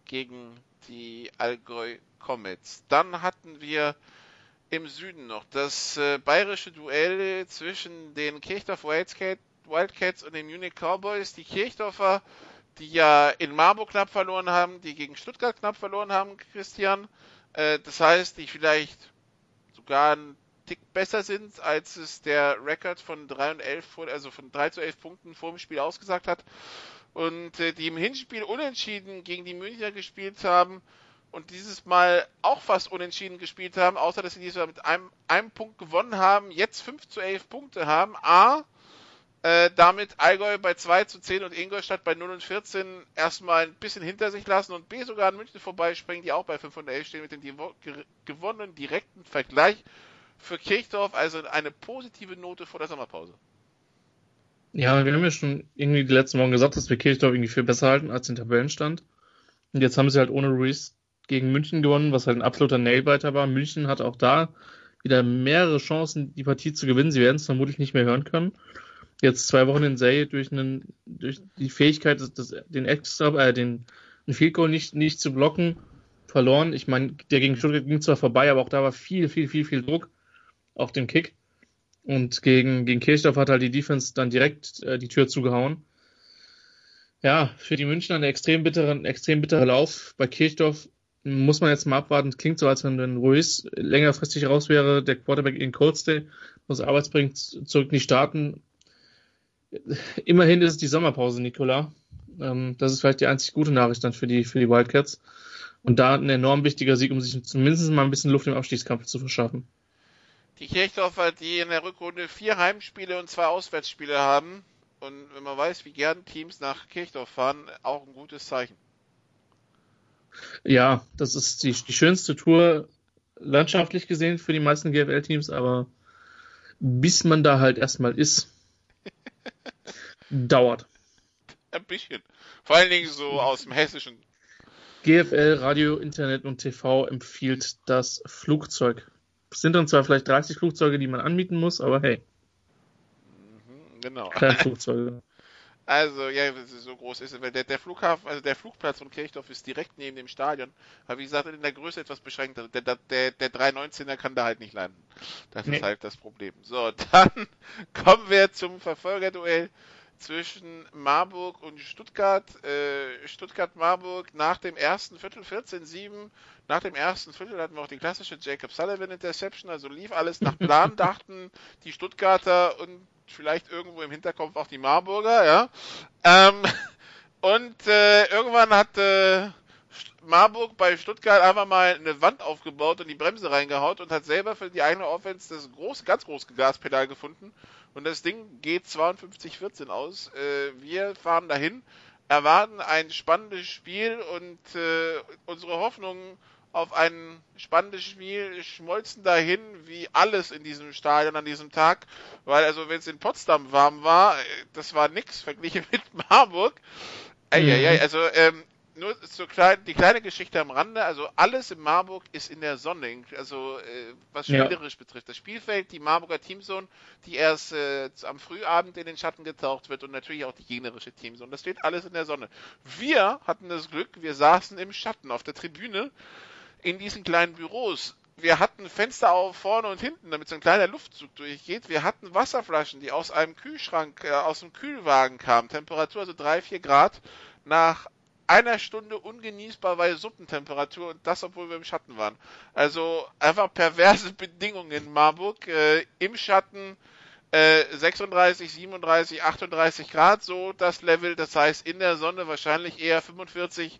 gegen die Allgäu Comets. Dann hatten wir im Süden noch. Das äh, bayerische Duell zwischen den Kirchdorf Wildcats und den Munich Cowboys. Die Kirchdorfer, die ja in Marburg knapp verloren haben, die gegen Stuttgart knapp verloren haben, Christian. Äh, das heißt, die vielleicht sogar einen Tick besser sind, als es der Rekord von 3 und 11, also von 3 zu 11 Punkten vor dem Spiel ausgesagt hat. Und äh, die im Hinspiel unentschieden gegen die Münchner gespielt haben und dieses Mal auch fast unentschieden gespielt haben, außer dass sie diesmal mit einem, einem Punkt gewonnen haben, jetzt 5 zu 11 Punkte haben. A, äh, damit Allgäu bei 2 zu 10 und Ingolstadt bei 0 und 14 erstmal ein bisschen hinter sich lassen und B sogar an München vorbeispringen, die auch bei 5 und 11 stehen mit dem gewonnenen direkten Vergleich für Kirchdorf, also eine positive Note vor der Sommerpause. Ja, wir haben ja schon irgendwie die letzten Wochen gesagt, dass wir Kirchdorf irgendwie viel besser halten als den Tabellenstand. Und jetzt haben sie halt ohne Ruiz gegen München gewonnen, was halt ein absoluter Nailbiter war. München hat auch da wieder mehrere Chancen, die Partie zu gewinnen. Sie werden es vermutlich nicht mehr hören können. Jetzt zwei Wochen in Serie durch, einen, durch die Fähigkeit, das, das, den extra, äh, den, den Field Goal nicht, nicht zu blocken, verloren. Ich meine, der gegen Stuttgart ging zwar vorbei, aber auch da war viel, viel, viel, viel Druck auf dem Kick. Und gegen, gegen Kirchdorf hat halt die Defense dann direkt äh, die Tür zugehauen. Ja, für die Münchner ein extrem bitterer, extrem bitterer Lauf. Bei Kirchdorf muss man jetzt mal abwarten. Klingt so, als wenn, wenn Ruiz längerfristig raus wäre, der Quarterback in Cold Stay, muss Arbeitsbringt zurück nicht starten. Immerhin ist es die Sommerpause, Nicola. Ähm, das ist vielleicht die einzig gute Nachricht dann für die, für die Wildcats. Und da ein enorm wichtiger Sieg, um sich zumindest mal ein bisschen Luft im Abstiegskampf zu verschaffen. Die Kirchdorfer, die in der Rückrunde vier Heimspiele und zwei Auswärtsspiele haben. Und wenn man weiß, wie gern Teams nach Kirchdorf fahren, auch ein gutes Zeichen. Ja, das ist die, die schönste Tour landschaftlich gesehen für die meisten GFL-Teams, aber bis man da halt erstmal ist, [LAUGHS] dauert. Ein bisschen. Vor allen Dingen so aus dem hessischen. GFL, Radio, Internet und TV empfiehlt das Flugzeug. Es sind dann zwar vielleicht 30 Flugzeuge, die man anmieten muss, aber hey. Mhm, genau. Kleine Flugzeuge. [LAUGHS] Also, ja, so groß ist es, weil der, der Flughafen, also der Flugplatz von Kirchdorf ist direkt neben dem Stadion. Aber wie gesagt, in der Größe etwas beschränkt. Der, der, der, der 319er kann da halt nicht landen. Das nee. ist halt das Problem. So, [LAUGHS] dann kommen wir zum Verfolgerduell zwischen Marburg und Stuttgart. Äh, Stuttgart-Marburg nach dem ersten Viertel 14-7. Nach dem ersten Viertel hatten wir auch die klassische Jacob Sullivan Interception, also lief alles nach Plan, [LAUGHS] dachten die Stuttgarter und vielleicht irgendwo im Hinterkopf auch die Marburger, ja. Ähm, und äh, irgendwann hat äh, Marburg bei Stuttgart einfach mal eine Wand aufgebaut und die Bremse reingehaut und hat selber für die eigene Offense das große, ganz große Gaspedal gefunden. Und das Ding geht 52-14 aus. Äh, wir fahren dahin, erwarten ein spannendes Spiel und äh, unsere Hoffnungen auf ein spannendes Spiel schmolzen dahin wie alles in diesem Stadion an diesem Tag, weil also wenn es in Potsdam warm war, äh, das war nix verglichen [LAUGHS] mit Marburg. Eieiei, mhm. also ähm, nur so klein, die kleine Geschichte am Rande, also alles in Marburg ist in der Sonne, also äh, was spielerisch ja. betrifft. Das Spielfeld, die Marburger Teamzone, die erst äh, am Frühabend in den Schatten getaucht wird und natürlich auch die gegnerische Teamzone. Das steht alles in der Sonne. Wir hatten das Glück, wir saßen im Schatten auf der Tribüne in diesen kleinen Büros. Wir hatten Fenster auf vorne und hinten, damit so ein kleiner Luftzug durchgeht. Wir hatten Wasserflaschen, die aus einem Kühlschrank, äh, aus dem Kühlwagen kamen. Temperatur also 3, 4 Grad. Nach einer Stunde ungenießbar bei Suppentemperatur und das, obwohl wir im Schatten waren. Also einfach perverse [LAUGHS] Bedingungen in Marburg. Äh, Im Schatten äh, 36, 37, 38 Grad, so das Level. Das heißt in der Sonne wahrscheinlich eher 45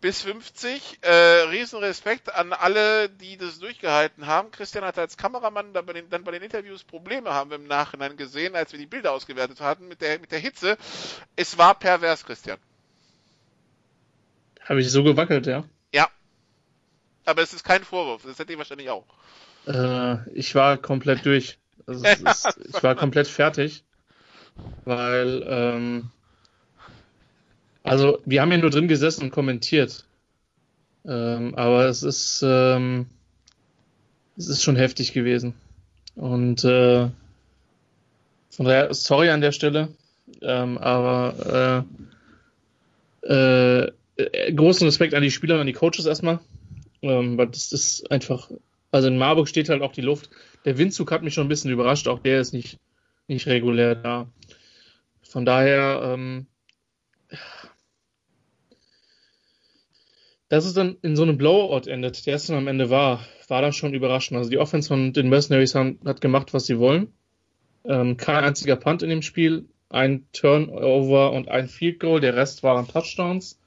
bis 50. Äh, Riesenrespekt an alle, die das durchgehalten haben. Christian hat als Kameramann dann bei, den, dann bei den Interviews Probleme haben wir im Nachhinein gesehen, als wir die Bilder ausgewertet hatten mit der, mit der Hitze. Es war pervers, Christian. Habe ich so gewackelt, ja? Ja. Aber es ist kein Vorwurf, das hätte ich wahrscheinlich auch. Äh, ich war komplett durch. Also ist, [LAUGHS] ich war komplett fertig, weil ähm, also, wir haben ja nur drin gesessen und kommentiert. Ähm, aber es ist, ähm, es ist schon heftig gewesen. Und äh, von daher, sorry an der Stelle, ähm, aber äh, äh, großen Respekt an die Spieler und an die Coaches erstmal, ähm, weil das ist einfach, also in Marburg steht halt auch die Luft. Der Windzug hat mich schon ein bisschen überrascht, auch der ist nicht, nicht regulär da. Von daher, ähm, dass es dann in so einem Blowout endet, der es dann am Ende war, war dann schon überraschend. Also die Offense von den Mercenaries haben, hat gemacht, was sie wollen. Ähm, kein einziger Punt in dem Spiel, ein Turnover und ein Field Goal, der Rest waren Touchdowns.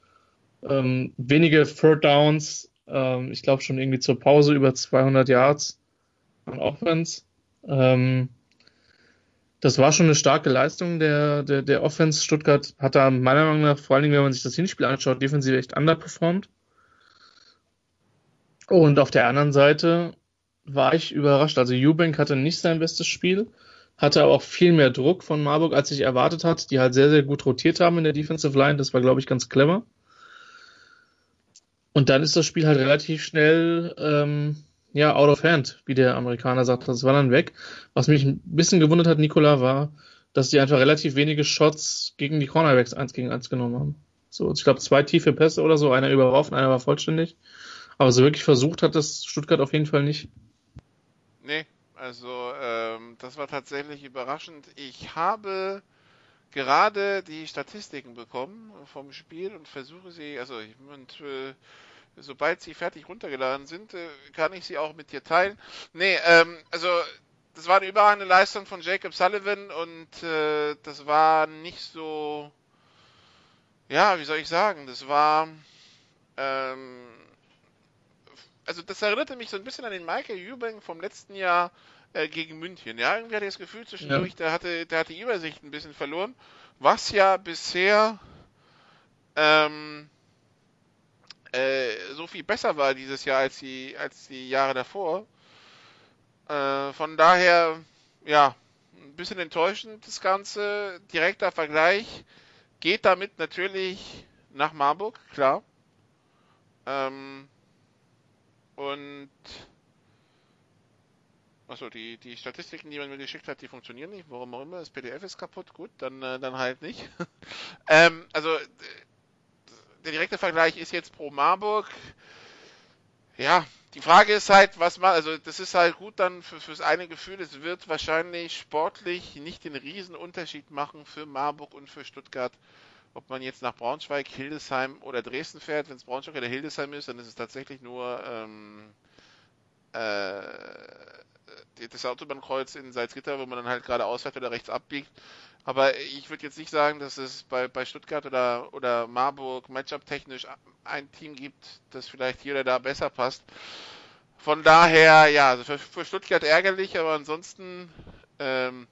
Ähm, wenige Third Downs, ähm, ich glaube schon irgendwie zur Pause über 200 Yards an Offense. Ähm, das war schon eine starke Leistung der, der, der Offense. Stuttgart hat da meiner Meinung nach, vor allen Dingen, wenn man sich das Hinspiel anschaut, defensiv echt underperformed. Und auf der anderen Seite war ich überrascht. Also Eubank hatte nicht sein bestes Spiel, hatte aber auch viel mehr Druck von Marburg, als ich erwartet hat, die halt sehr, sehr gut rotiert haben in der Defensive Line. Das war, glaube ich, ganz clever. Und dann ist das Spiel halt relativ schnell, ähm, ja, out of hand, wie der Amerikaner sagt. Das war dann weg. Was mich ein bisschen gewundert hat, Nicola, war, dass die einfach relativ wenige Shots gegen die Cornerbacks eins gegen eins genommen haben. So, ich glaube, zwei tiefe Pässe oder so, einer überworfen, einer war vollständig. Aber so wirklich versucht hat das Stuttgart auf jeden Fall nicht. Nee, also ähm, das war tatsächlich überraschend. Ich habe gerade die Statistiken bekommen vom Spiel und versuche sie, also und, äh, sobald sie fertig runtergeladen sind, äh, kann ich sie auch mit dir teilen. Nee, ähm, also das war eine überragende Leistung von Jacob Sullivan und äh, das war nicht so, ja, wie soll ich sagen, das war ähm, also das erinnerte mich so ein bisschen an den Michael Eubank vom letzten Jahr äh, gegen München. Ja, irgendwie hatte ich das Gefühl zwischendurch, ja. der hatte, der hat die Übersicht ein bisschen verloren, was ja bisher ähm, äh, so viel besser war dieses Jahr als die, als die Jahre davor. Äh, von daher, ja, ein bisschen enttäuschend das Ganze. Direkter Vergleich geht damit natürlich nach Marburg, klar. Ähm, und Achso, die, die Statistiken, die man mir geschickt hat, die funktionieren nicht. Warum auch immer, das PDF ist kaputt. Gut, dann, äh, dann halt nicht. [LAUGHS] ähm, also, der direkte Vergleich ist jetzt pro Marburg. Ja, die Frage ist halt, was man, also das ist halt gut dann für, fürs eine Gefühl, es wird wahrscheinlich sportlich nicht den riesen Unterschied machen für Marburg und für Stuttgart, ob man jetzt nach Braunschweig, Hildesheim oder Dresden fährt. Wenn es Braunschweig oder Hildesheim ist, dann ist es tatsächlich nur ähm, äh, das Autobahnkreuz in Salzgitter, wo man dann halt gerade ausfährt oder rechts abbiegt. Aber ich würde jetzt nicht sagen, dass es bei, bei Stuttgart oder, oder Marburg Matchup-technisch ein Team gibt, das vielleicht hier oder da besser passt. Von daher, ja, also für, für Stuttgart ärgerlich, aber ansonsten ähm,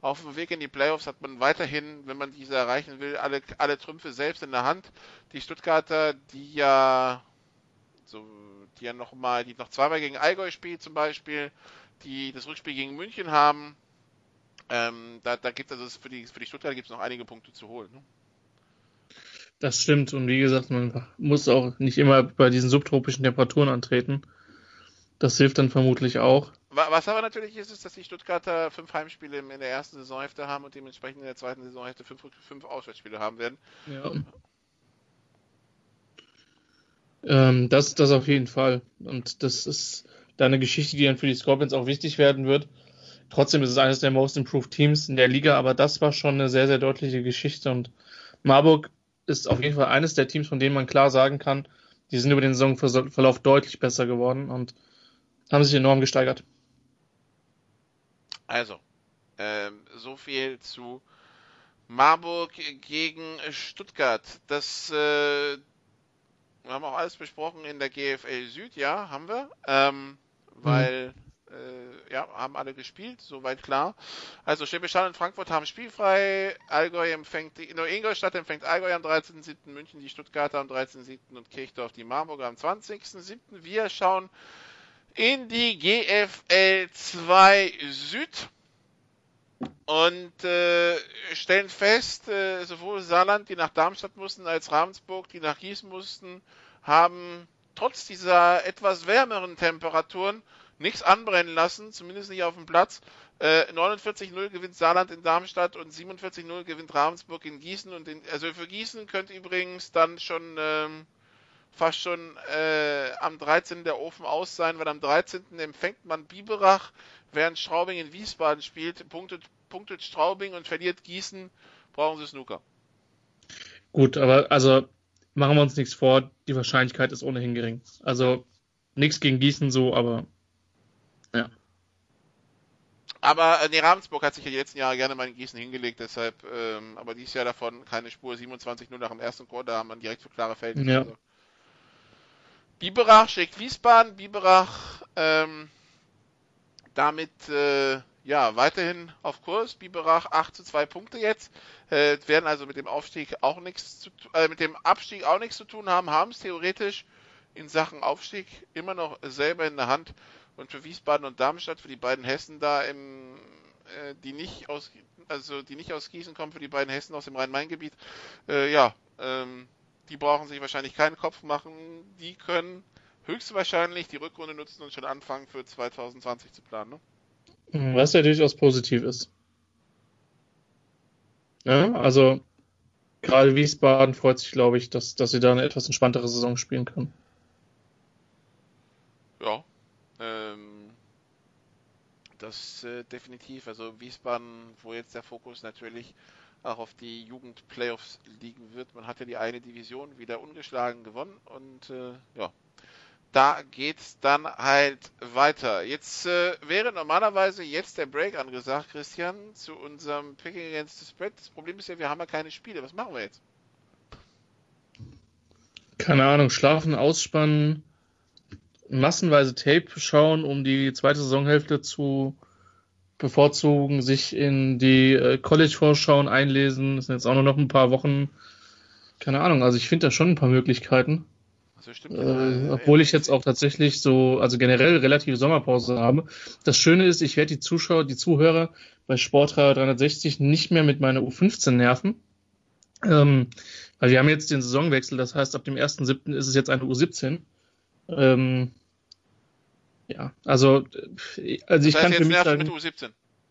auf dem Weg in die Playoffs hat man weiterhin, wenn man diese erreichen will, alle, alle Trümpfe selbst in der Hand. Die Stuttgarter, die ja so, die ja noch mal, die noch zweimal gegen Allgäu spielt zum Beispiel, die das Rückspiel gegen München haben. Ähm, da da gibt es also für die, für die Stuttgarter gibt es noch einige Punkte zu holen. Ne? Das stimmt. Und wie gesagt, man muss auch nicht immer bei diesen subtropischen Temperaturen antreten. Das hilft dann vermutlich auch. Was aber natürlich ist, ist, dass die Stuttgarter fünf Heimspiele in der ersten Saisonhälfte haben und dementsprechend in der zweiten Saisonhälfte fünf, fünf Auswärtsspiele haben werden. Ja. Ähm, das, das auf jeden Fall. Und das ist da eine Geschichte, die dann für die Scorpions auch wichtig werden wird. Trotzdem ist es eines der most improved Teams in der Liga, aber das war schon eine sehr, sehr deutliche Geschichte und Marburg ist auf jeden Fall eines der Teams, von denen man klar sagen kann, die sind über den Saisonverlauf deutlich besser geworden und haben sich enorm gesteigert. Also, ähm, so viel zu Marburg gegen Stuttgart. Das äh, haben auch alles besprochen in der GFL Süd, ja, haben wir. Ähm, weil mhm. äh, ja, haben alle gespielt, soweit klar. Also Schwäbisch Hall und Frankfurt haben spielfrei. Allgäu empfängt die, nur Ingolstadt empfängt Allgäu am 13.7., München die Stuttgarter am 13.7. und Kirchdorf die Marburger am 20.7. Wir schauen in die GFL 2 Süd und äh, stellen fest, äh, sowohl Saarland, die nach Darmstadt mussten, als Ravensburg, die nach Gießen mussten, haben trotz dieser etwas wärmeren Temperaturen nichts anbrennen lassen, zumindest nicht auf dem Platz. Äh, 49-0 gewinnt Saarland in Darmstadt und 47-0 gewinnt Ravensburg in Gießen. Und in, also für Gießen könnte übrigens dann schon ähm, fast schon äh, am 13. der Ofen aus sein, weil am 13. empfängt man Biberach, während Straubing in Wiesbaden spielt, punktet, punktet Straubing und verliert Gießen, brauchen sie Snooker. Gut, aber also machen wir uns nichts vor, die Wahrscheinlichkeit ist ohnehin gering. Also nichts gegen Gießen so, aber ja. Aber äh, nee, Ravensburg hat sich ja die letzten Jahre gerne mal in Gießen hingelegt, deshalb, ähm, aber dieses Jahr davon keine Spur. 27 nur nach dem ersten Chor, da haben man direkt für klare Felder. Ja. Also. Biberach schlägt Wiesbaden, Biberach ähm, damit äh, ja weiterhin auf Kurs. Biberach 8 zu 2 Punkte jetzt. Äh, werden also mit dem Aufstieg auch nichts zu äh, mit dem Abstieg auch nichts zu tun haben, haben es theoretisch in Sachen Aufstieg immer noch selber in der Hand. Und für Wiesbaden und Darmstadt, für die beiden Hessen da im, äh, die nicht aus, also die nicht aus Gießen kommen, für die beiden Hessen aus dem Rhein-Main-Gebiet, äh, ja, ähm, die brauchen sich wahrscheinlich keinen Kopf machen. Die können höchstwahrscheinlich die Rückrunde nutzen und schon anfangen für 2020 zu planen. Ne? Was ja durchaus positiv ist. Ja, also gerade Wiesbaden freut sich, glaube ich, dass, dass sie da eine etwas entspanntere Saison spielen können. Ja, ähm, das äh, definitiv. Also Wiesbaden, wo jetzt der Fokus natürlich auch auf die Jugend-Playoffs liegen wird. Man hat ja die eine Division wieder ungeschlagen gewonnen und äh, ja, da geht's dann halt weiter. Jetzt äh, wäre normalerweise jetzt der Break angesagt, Christian, zu unserem Picking Against the Spread. Das Problem ist ja, wir haben ja keine Spiele. Was machen wir jetzt? Keine Ahnung, schlafen, ausspannen, massenweise Tape schauen, um die zweite Saisonhälfte zu bevorzugen, sich in die äh, College-Vorschauen einlesen. Das sind jetzt auch nur noch ein paar Wochen. Keine Ahnung, also ich finde da schon ein paar Möglichkeiten. Also stimmt, äh, obwohl ich jetzt auch tatsächlich so, also generell relative Sommerpause habe. Das Schöne ist, ich werde die Zuschauer, die Zuhörer bei Sportradar 360 nicht mehr mit meiner U15 nerven. Ähm, weil wir haben jetzt den Saisonwechsel, das heißt, ab dem 1.7. ist es jetzt eine U17. Ähm, Ja, also, äh, also ich das heißt, kann jetzt für mich sagen, mit U17.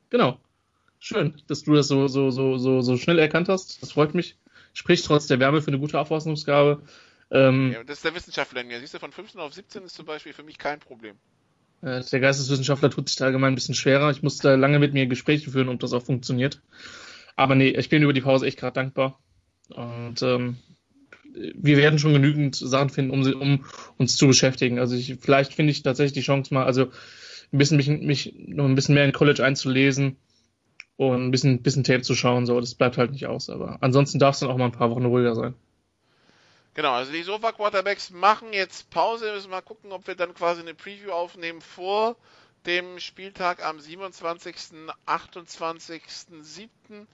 Genau. Schön, dass du das so, so, so, so, so schnell erkannt hast. Das freut mich. Spricht trotz der Wärme für eine gute Auffassungsgabe. Ähm, ja, das ist der Wissenschaftler in mir. Siehst du, von 15 auf 17 ist zum Beispiel für mich kein Problem. Äh, der Geisteswissenschaftler tut sich da allgemein ein bisschen schwerer. Ich musste lange mit mir Gespräche führen, ob das auch funktioniert. Aber nee, ich bin über die Pause echt gerade dankbar. Und ähm, wir werden schon genügend Sachen finden, um, um uns zu beschäftigen. Also ich, vielleicht finde ich tatsächlich die Chance mal, also ein bisschen mich, mich noch ein bisschen mehr in College einzulesen und ein bisschen, bisschen Tape zu schauen. So, das bleibt halt nicht aus. Aber ansonsten darf es dann auch mal ein paar Wochen ruhiger sein. Genau, also die Sofa Quarterbacks machen jetzt Pause. Wir müssen mal gucken, ob wir dann quasi eine Preview aufnehmen vor dem Spieltag am 27., 28., 7.,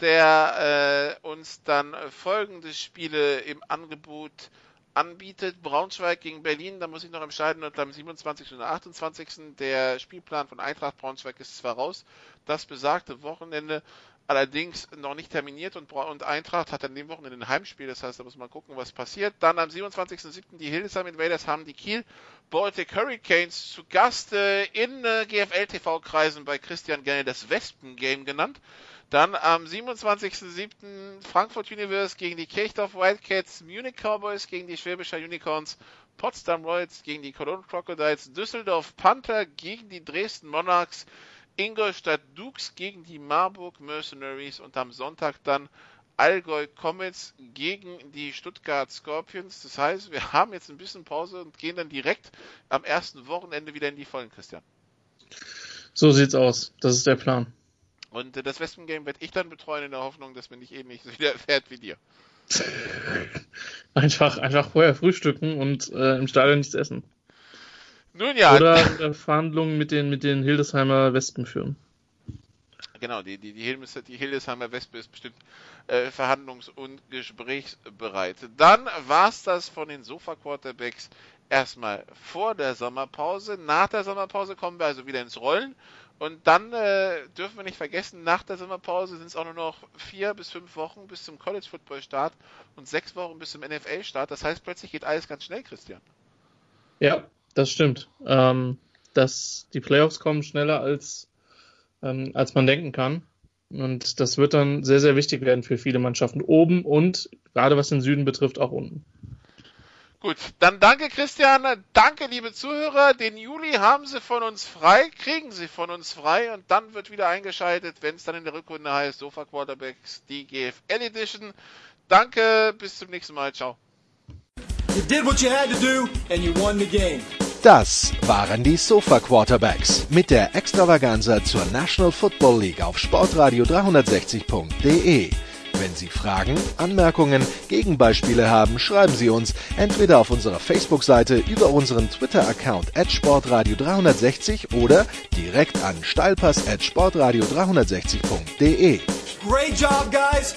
der äh, uns dann folgende Spiele im Angebot anbietet. Braunschweig gegen Berlin, da muss ich noch entscheiden, und am 27. und 28. Der Spielplan von Eintracht Braunschweig ist zwar raus, das besagte Wochenende allerdings noch nicht terminiert und, und Eintracht hat an dem Wochenende ein Heimspiel, das heißt, da muss man gucken, was passiert. Dann am 27.07. die Hildesheim Invaders haben die Kiel Baltic Hurricanes zu Gast äh, in äh, GFL-TV-Kreisen bei Christian gerne das Wespen-Game genannt. Dann am 27.07. Frankfurt Universe gegen die Kirchdorf Wildcats, Munich Cowboys gegen die Schwäbischer Unicorns, Potsdam Royals gegen die Cologne Crocodiles, Düsseldorf Panther gegen die Dresden Monarchs, Ingolstadt Dukes gegen die Marburg Mercenaries und am Sonntag dann Allgäu Comets gegen die Stuttgart Scorpions. Das heißt, wir [LAUGHS] haben jetzt ein bisschen Pause und gehen dann direkt am ersten Wochenende wieder in die Vollen, Christian. So sieht's aus. Das ist der Plan. Und äh, das Wespen-Game werde ich dann betreuen in der Hoffnung, dass mir nicht ähnlich so wieder [LAUGHS] fährt wie dir. einfach, einfach vorher frühstücken und äh, im Stadion nichts essen. Nun ja. Oder äh, Verhandlungen mit den, mit den Hildesheimer Wespen führen. Genau, die, die, die, die Hildesheimer Wespe ist bestimmt äh, verhandlungs- und gesprächsbereit. Dann war's das von den Sofa-Quarterbacks erstmal vor der Sommerpause. Nach der Sommerpause kommen wir also wieder ins Rollen und dann äh, dürfen wir nicht vergessen, nach der Sommerpause sind es auch nur noch vier bis fünf Wochen bis zum College Football Start und sechs Wochen bis zum NFL Start. Das heißt, plötzlich geht alles ganz schnell, Christian. Ja, das stimmt. Ähm, dass die Playoffs kommen schneller als, ähm, als man denken kann. Und das wird dann sehr, sehr wichtig werden für viele Mannschaften oben und gerade was den Süden betrifft auch unten. Gut, dann danke Christian, danke liebe Zuhörer. Den Juli haben Sie von uns frei, kriegen Sie von uns frei und dann wird wieder eingeschaltet, wenn es dann in der Rückrunde heißt Sofa Quarterbacks, die GFL Edition. Danke, bis zum nächsten Mal, ciao. Das waren die Sofa Quarterbacks mit der Extravaganza zur National Football League auf Sportradio 360.de. Wenn Sie Fragen, Anmerkungen, Gegenbeispiele haben, schreiben Sie uns entweder auf unserer Facebook-Seite über unseren Twitter-Account at sportradio360 oder direkt an steilpass at sportradio360.de. Great job, guys!